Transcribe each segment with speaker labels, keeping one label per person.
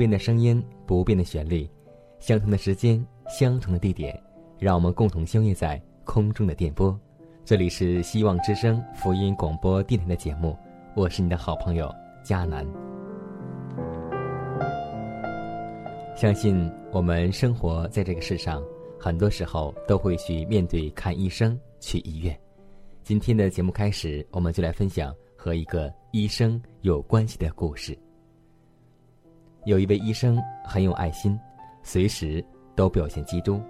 Speaker 1: 变的声音，不变的旋律，相同的时间，相同的地点，让我们共同相约在空中的电波。这里是希望之声福音广播电台的节目，我是你的好朋友佳南。相信我们生活在这个世上，很多时候都会去面对看医生、去医院。今天的节目开始，我们就来分享和一个医生有关系的故事。有一位医生很有爱心，随时都表现基督。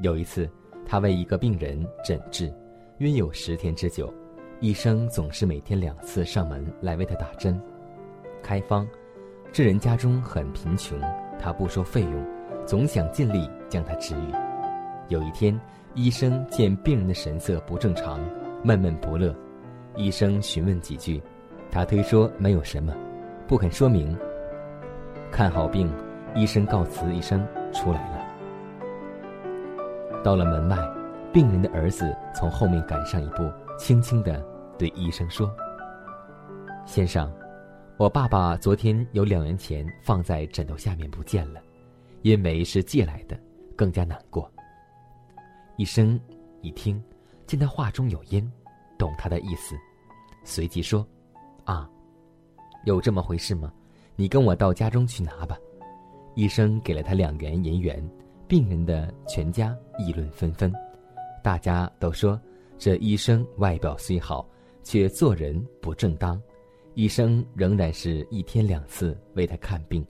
Speaker 1: 有一次，他为一个病人诊治，约有十天之久。医生总是每天两次上门来为他打针、开方。这人家中很贫穷，他不收费用，总想尽力将他治愈。有一天，医生见病人的神色不正常，闷闷不乐。医生询问几句，他推说没有什么，不肯说明。看好病，医生告辞一声出来了。到了门外，病人的儿子从后面赶上一步，轻轻的对医生说：“先生，我爸爸昨天有两元钱放在枕头下面不见了，因为是借来的，更加难过。”医生一听，见他话中有音，懂他的意思，随即说：“啊，有这么回事吗？”你跟我到家中去拿吧。医生给了他两元银元，病人的全家议论纷纷，大家都说这医生外表虽好，却做人不正当。医生仍然是一天两次为他看病，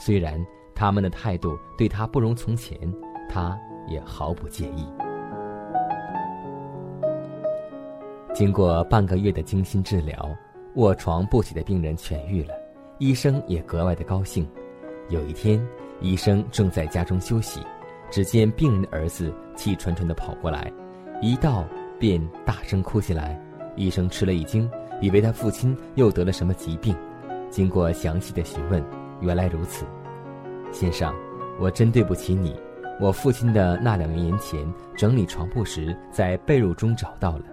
Speaker 1: 虽然他们的态度对他不容从前，他也毫不介意。经过半个月的精心治疗，卧床不起的病人痊愈了。医生也格外的高兴。有一天，医生正在家中休息，只见病人的儿子气喘喘的跑过来，一到便大声哭起来。医生吃了一惊，以为他父亲又得了什么疾病。经过详细的询问，原来如此。先生，我真对不起你。我父亲的那两元银钱，整理床铺时在被褥中找到了。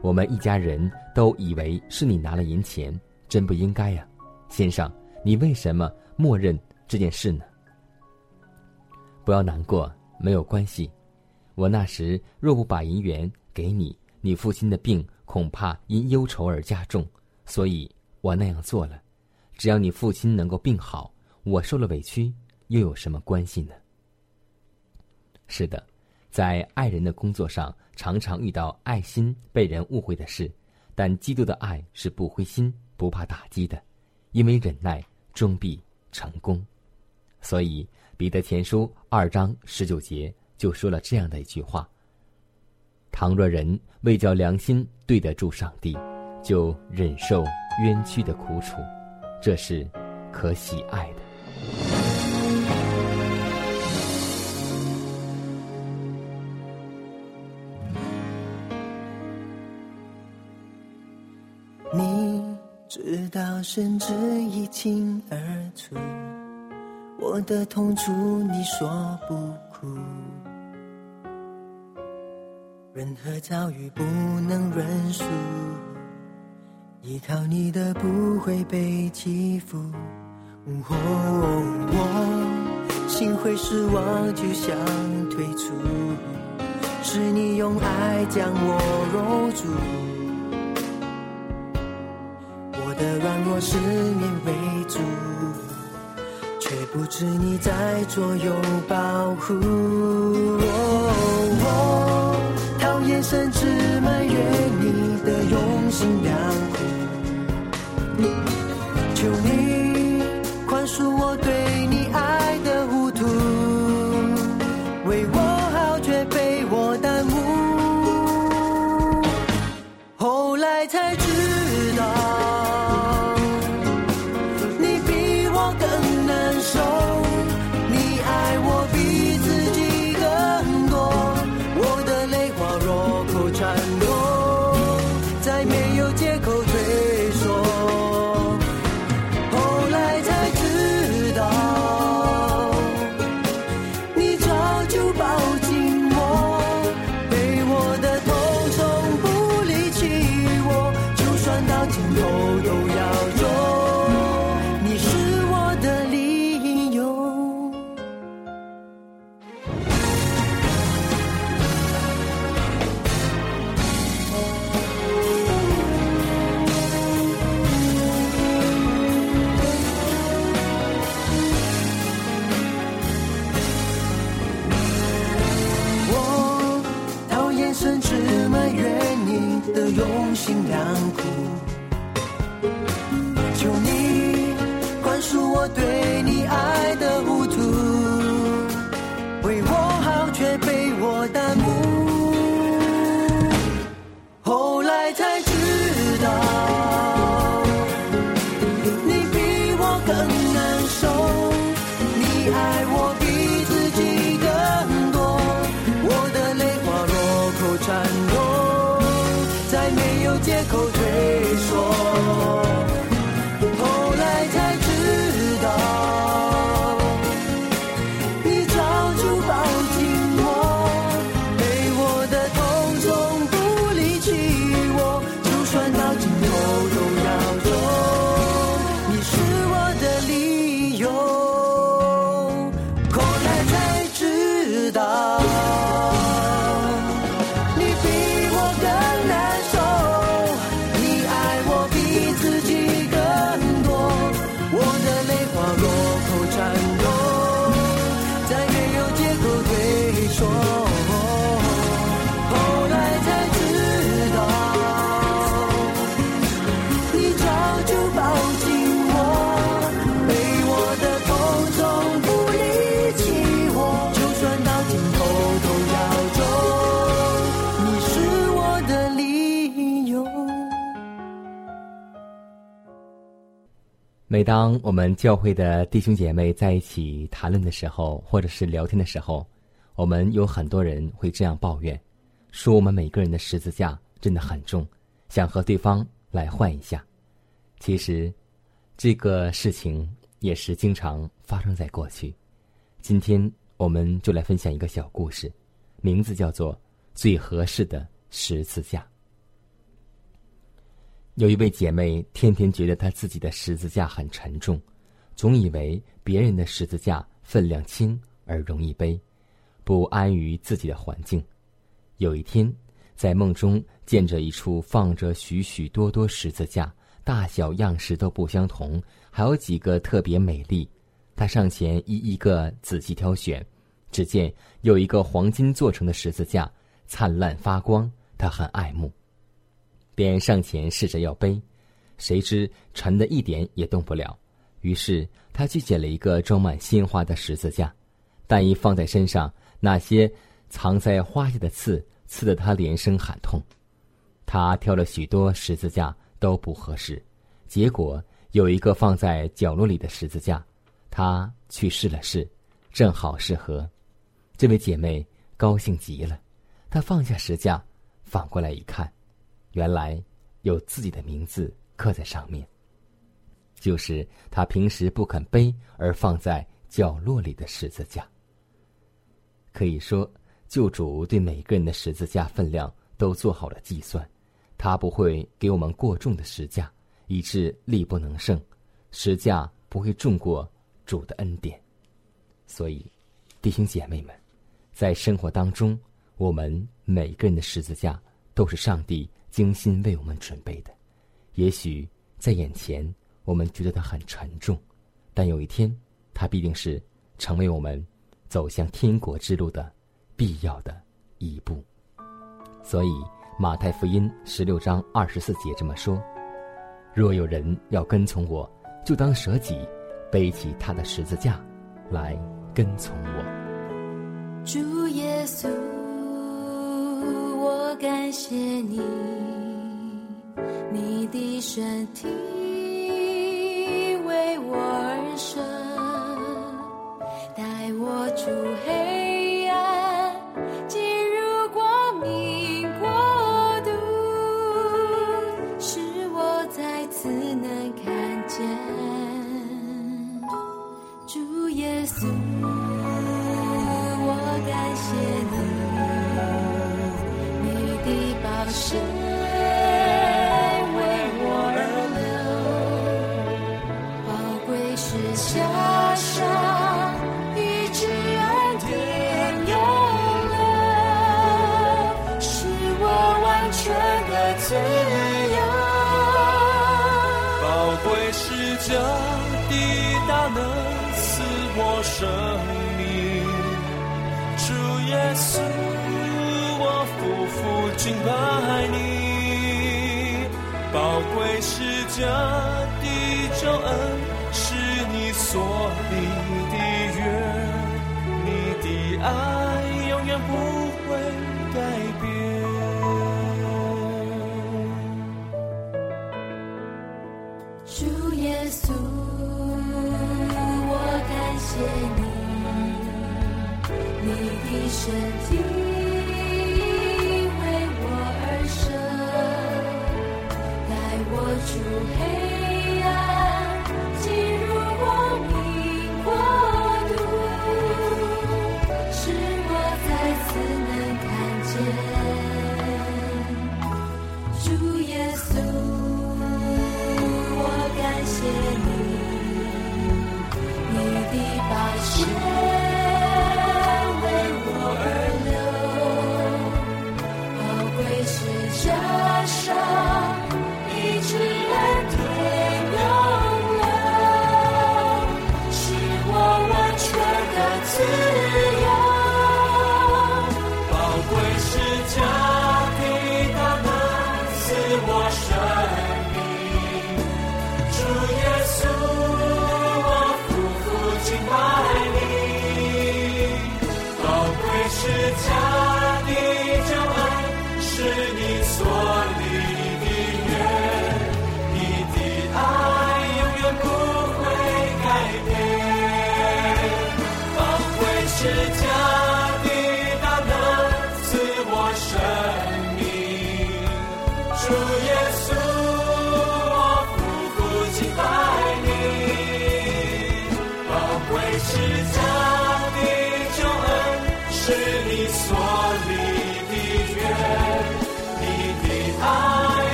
Speaker 1: 我们一家人都以为是你拿了银钱，真不应该呀。先生，你为什么默认这件事呢？不要难过，没有关系。我那时若不把银元给你，你父亲的病恐怕因忧愁而加重，所以我那样做了。只要你父亲能够病好，我受了委屈又有什么关系呢？是的，在爱人的工作上，常常遇到爱心被人误会的事，但基督的爱是不灰心、不怕打击的。因为忍耐终必成功，所以彼得前书二章十九节就说了这样的一句话：“倘若人为叫良心对得住上帝，就忍受冤屈的苦楚，这是可喜爱的。”
Speaker 2: 直到神旨一清二楚，我的痛楚你说不哭，任何遭遇不能认输，依靠你的不会被欺负。哦，我心会失望，就想退出，是你用爱将我揉住。我失眠为主，却不知你在左右保护。我讨厌甚至借口
Speaker 1: 每当我们教会的弟兄姐妹在一起谈论的时候，或者是聊天的时候，我们有很多人会这样抱怨，说我们每个人的十字架真的很重，想和对方来换一下。其实，这个事情也是经常发生在过去。今天我们就来分享一个小故事，名字叫做《最合适的十字架》。有一位姐妹天天觉得她自己的十字架很沉重，总以为别人的十字架分量轻而容易背，不安于自己的环境。有一天，在梦中见着一处放着许许多多十字架，大小样式都不相同，还有几个特别美丽。她上前一一个仔细挑选，只见有一个黄金做成的十字架，灿烂发光，她很爱慕。便上前试着要背，谁知沉的一点也动不了。于是他去捡了一个装满鲜花的十字架，但一放在身上，那些藏在花下的刺刺得他连声喊痛。他挑了许多十字架都不合适，结果有一个放在角落里的十字架，他去试了试，正好适合。这位姐妹高兴极了，她放下石架，反过来一看。原来有自己的名字刻在上面，就是他平时不肯背而放在角落里的十字架。可以说，救主对每个人的十字架分量都做好了计算，他不会给我们过重的石架，以致力不能胜，十架不会重过主的恩典。所以，弟兄姐妹们，在生活当中，我们每个人的十字架都是上帝精心为我们准备的。也许在眼前，我们觉得它很沉重，但有一天，它必定是成为我们走向天国之路的必要的一步。所以，《马太福音》十六章二十四节这么说：“若有人要跟从我，就当舍己，背起他的十字架来跟从我。”
Speaker 3: 主耶稣，感谢你，你的身体。
Speaker 4: 敬拜你。宝贵是这的救恩，是你所立的约，你的爱永远不会改变。
Speaker 3: 主耶稣，我感谢你，你的身体感谢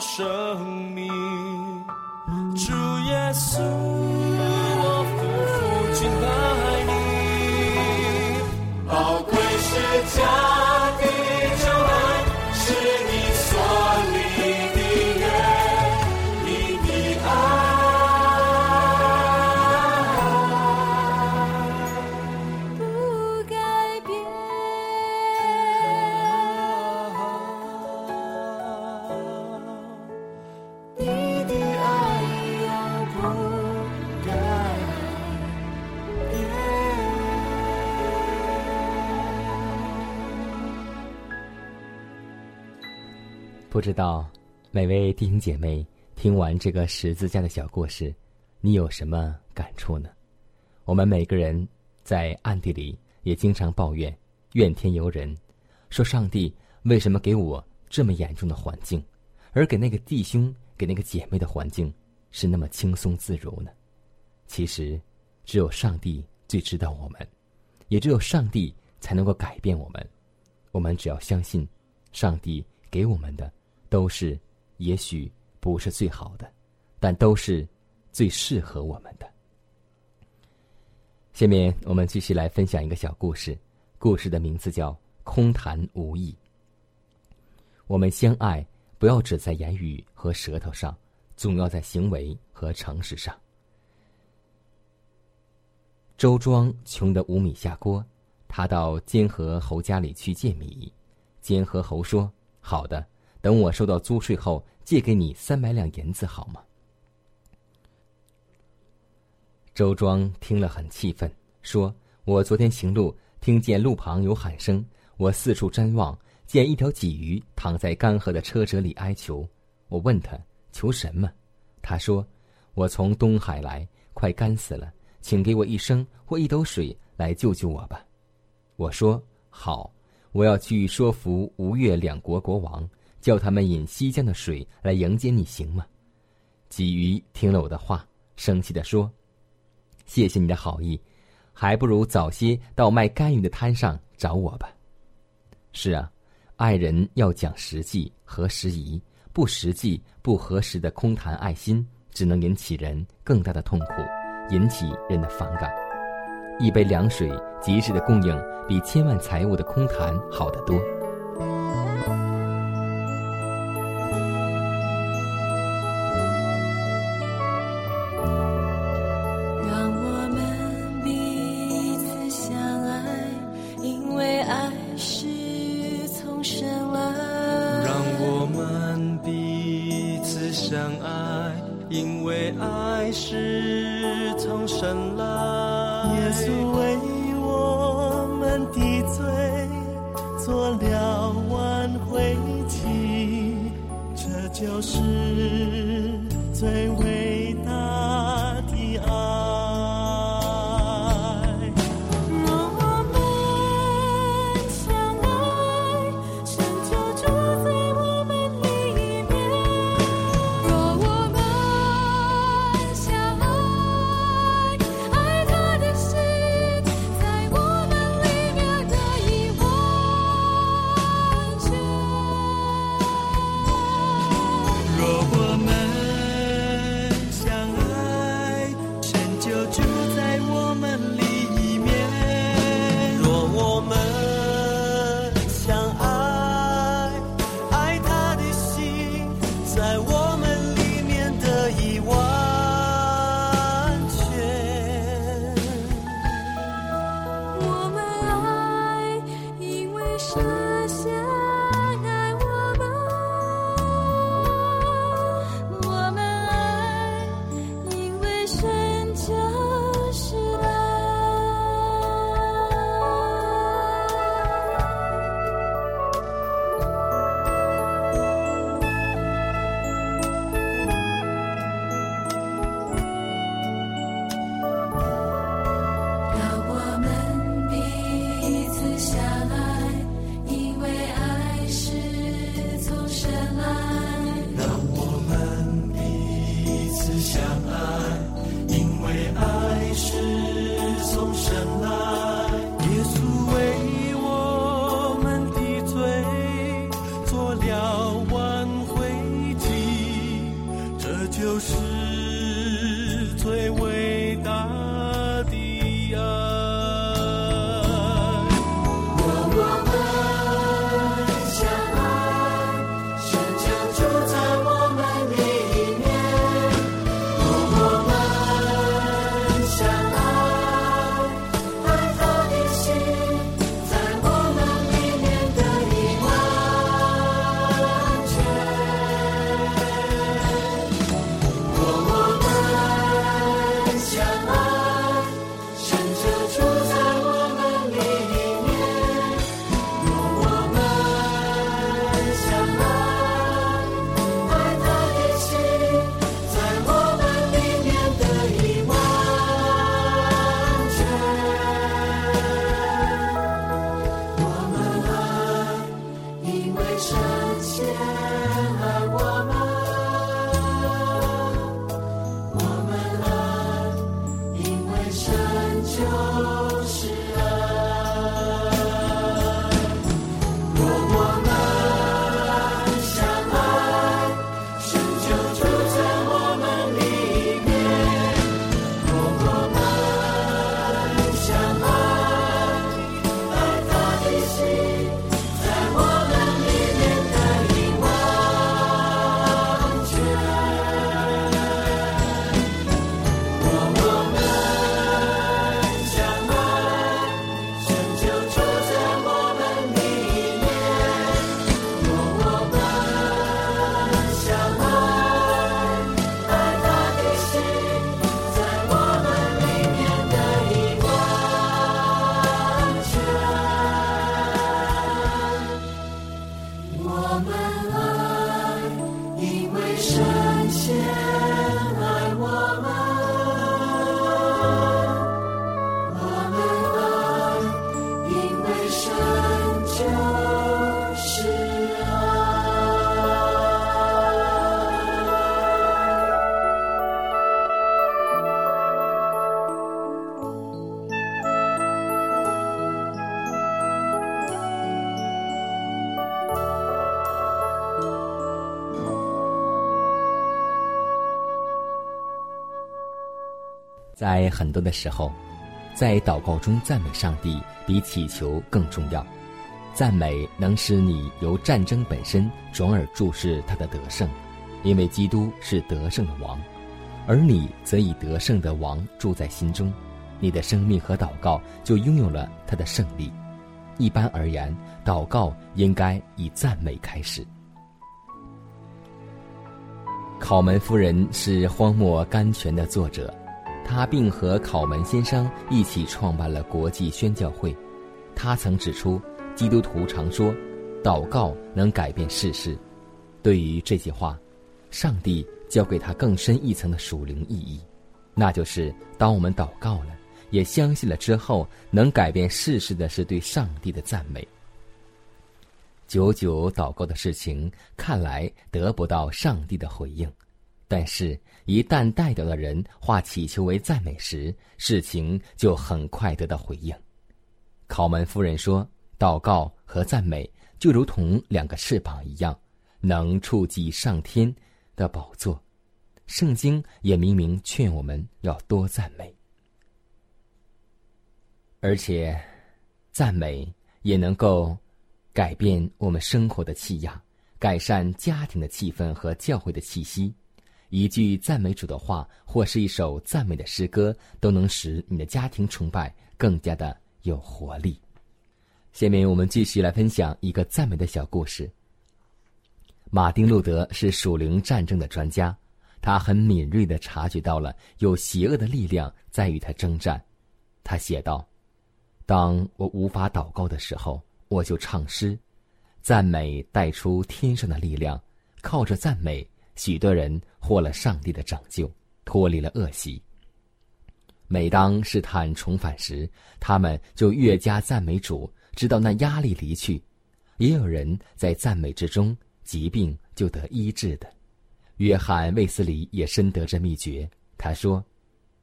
Speaker 4: 生命，主耶稣，我夫妇敬拜你。宝贵是家不
Speaker 1: 知道每位弟兄姐妹听完这个十字架的小故事，你有什么感触呢？我们每个人在暗地里也经常抱怨、怨天尤人，说上帝为什么给我这么严重的环境，而给那个弟兄、给那个姐妹的环境是那么轻松自如呢？其实，只有上帝最知道我们，也只有上帝才能够改变我们。我们只要相信，上帝给我们的都是，也许不是最好的，但都是最适合我们的。下面我们继续来分享一个小故事，故事的名字叫《空谈无益》。我们相爱，不要只在言语和舌头上，总要在行为和诚实上。周庄穷得无米下锅，他到监河侯家里去借米。监河侯说：“好的，等我收到租税后，借给你三百两银子，好吗？”周庄听了很气愤，说：“我昨天行路，听见路旁有喊声，我四处张望，见一条鲫鱼躺在干涸的车辙里哀求。我问他求什么，他说：我从东海来，快干死了，请给我一升或一斗水来救救我吧。我说好，我要去说服吴越两国国王，叫他们引西江的水来迎接你，行吗？鲫鱼听了我的话，生气地说。谢谢你的好意，还不如早些到卖干鱼的摊上找我吧。是啊，爱人要讲实际和时宜，不实际不合时的空谈爱心，只能引起人更大的痛苦，引起人的反感。一杯凉水及时的供应，比千万财物的空谈好得多。
Speaker 4: 就是最伟
Speaker 3: 因就是
Speaker 4: 最温在
Speaker 1: 很多的时候，在祷告中赞美上帝比祈求更重要。赞美能使你由战争本身转而注视他的得胜，因为基督是得胜的王，而你则以得胜的王住在心中，你的生命和祷告就拥有了他的胜利。一般而言，祷告应该以赞美开始。考门夫人是《荒漠甘泉》的作者，他并和考门先生一起创办了国际宣教会。他曾指出，基督徒常说，祷告能改变世事。对于这些话，上帝教给他更深一层的属灵意义，那就是当我们祷告了，也相信了之后，能改变世事的是对上帝的赞美。久久祷告的事情，看来得不到上帝的回应；但是，一旦代表的人化祈求为赞美时，事情就很快得到回应。考门夫人说：“祷告和赞美就如同两个翅膀一样，能触及上天的宝座。”圣经也明明劝我们要多赞美，而且，赞美也能够。改变我们生活的气压，改善家庭的气氛和教会的气息。一句赞美主的话，或是一首赞美的诗歌，都能使你的家庭崇拜更加的有活力。下面我们继续来分享一个赞美的小故事。马丁·路德是属灵战争的专家，他很敏锐的察觉到了有邪恶的力量在与他征战。他写道：“当我无法祷告的时候。”我就唱诗，赞美带出天上的力量。靠着赞美，许多人获了上帝的拯救，脱离了恶习。每当试探重返时，他们就越加赞美主，直到那压力离去。也有人在赞美之中，疾病就得医治的。约翰·卫斯理也深得这秘诀。他说：“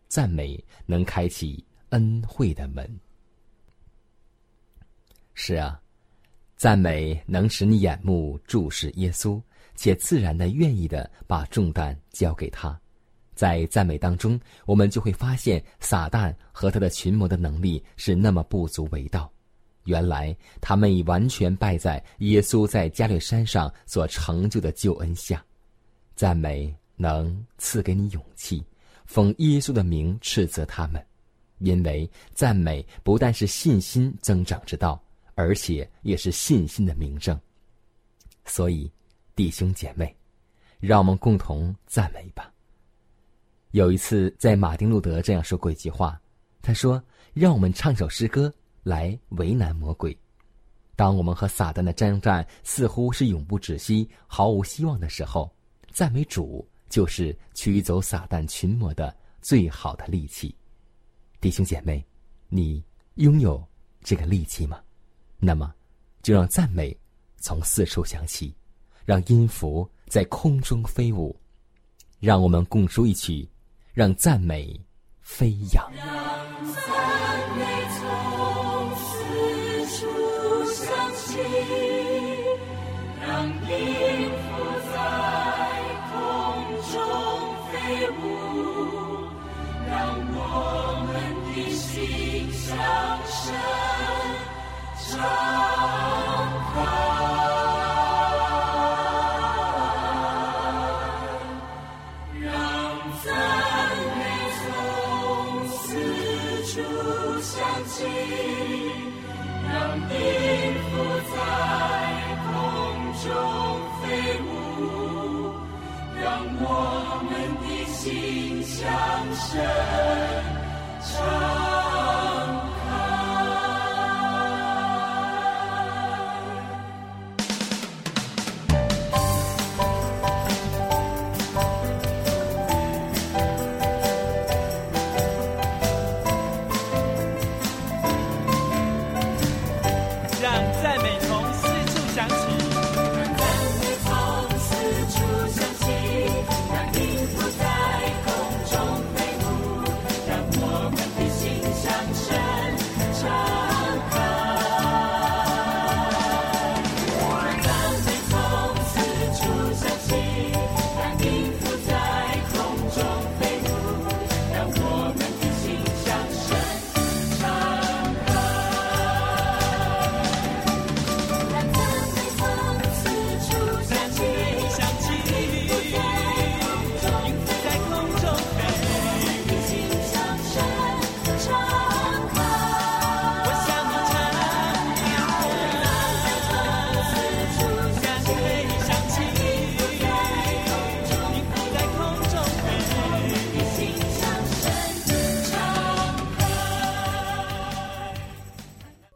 Speaker 1: 赞美能开启恩惠的门。”是啊，赞美能使你眼目注视耶稣，且自然的、愿意的把重担交给他。在赞美当中，我们就会发现撒旦和他的群魔的能力是那么不足为道。原来他们已完全败在耶稣在加略山上所成就的救恩下。赞美能赐给你勇气，奉耶稣的名斥责他们，因为赞美不但是信心增长之道。而且也是信心的明证，所以弟兄姐妹，让我们共同赞美吧。有一次，在马丁路德这样说过一句话，他说：“让我们唱首诗歌来为难魔鬼。当我们和撒旦的征战似乎是永不止息、毫无希望的时候，赞美主就是驱走撒旦群魔的最好的利器。”弟兄姐妹，你拥有这个利器吗？那么，就让赞美从四处响起，让音符在空中飞舞，让我们共书一曲，让赞美飞扬。
Speaker 3: 向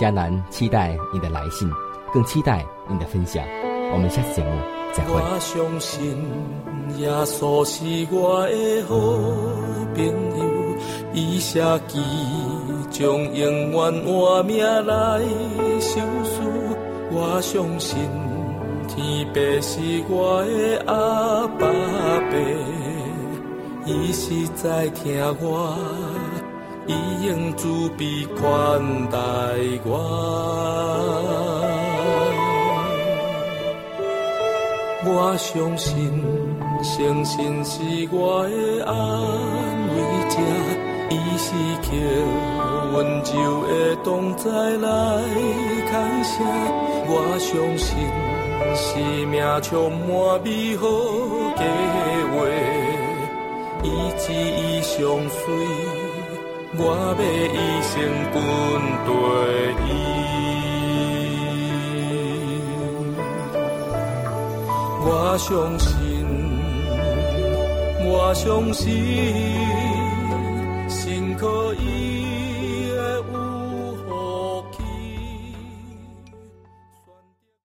Speaker 1: 迦南期待你的来信，更期待你的分享。我们下次节目再会。
Speaker 4: 我相信耶稣是我的好朋友，伊写记将永远换命来受死。我相信天父是我的阿爸爸，伊是在听我。伊用慈悲款待我，我相信诚信是我的安慰者，伊是靠温柔的同在来扛下。我相信生命充满美好计划，伊旨意相随。我要一生跟随伊，我相信，我相信，